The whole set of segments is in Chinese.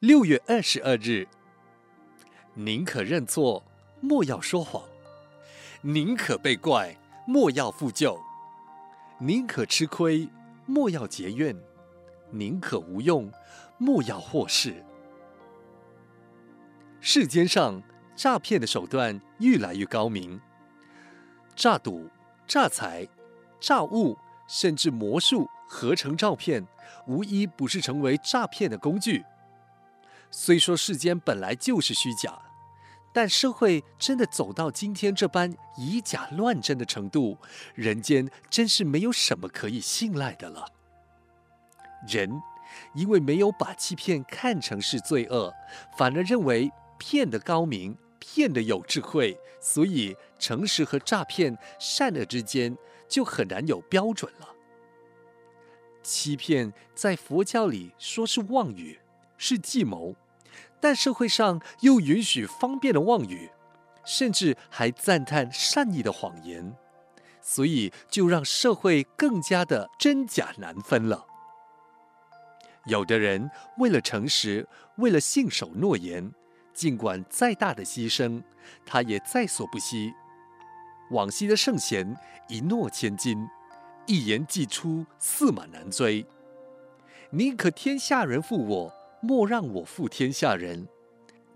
六月二十二日，宁可认错，莫要说谎；宁可被怪，莫要负疚；宁可吃亏，莫要结怨；宁可无用，莫要祸事。世间上诈骗的手段越来越高明，诈赌、诈财、诈物，甚至魔术、合成照片，无一不是成为诈骗的工具。虽说世间本来就是虚假，但社会真的走到今天这般以假乱真的程度，人间真是没有什么可以信赖的了。人因为没有把欺骗看成是罪恶，反而认为骗得高明、骗得有智慧，所以诚实和诈骗、善恶之间就很难有标准了。欺骗在佛教里说是妄语。是计谋，但社会上又允许方便的妄语，甚至还赞叹善意的谎言，所以就让社会更加的真假难分了。有的人为了诚实，为了信守诺言，尽管再大的牺牲，他也在所不惜。往昔的圣贤一诺千金，一言既出，驷马难追。宁可天下人负我。莫让我负天下人。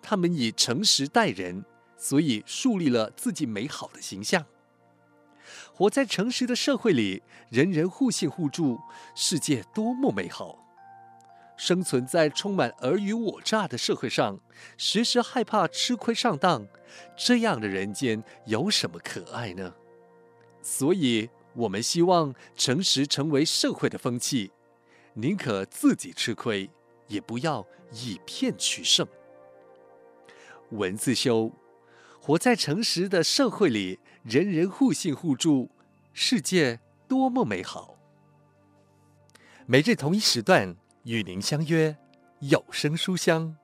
他们以诚实待人，所以树立了自己美好的形象。活在诚实的社会里，人人互信互助，世界多么美好！生存在充满尔虞我诈的社会上，时时害怕吃亏上当，这样的人间有什么可爱呢？所以，我们希望诚实成为社会的风气，宁可自己吃亏。也不要以骗取胜。文字修，活在诚实的社会里，人人互信互助，世界多么美好。每日同一时段与您相约有声书香。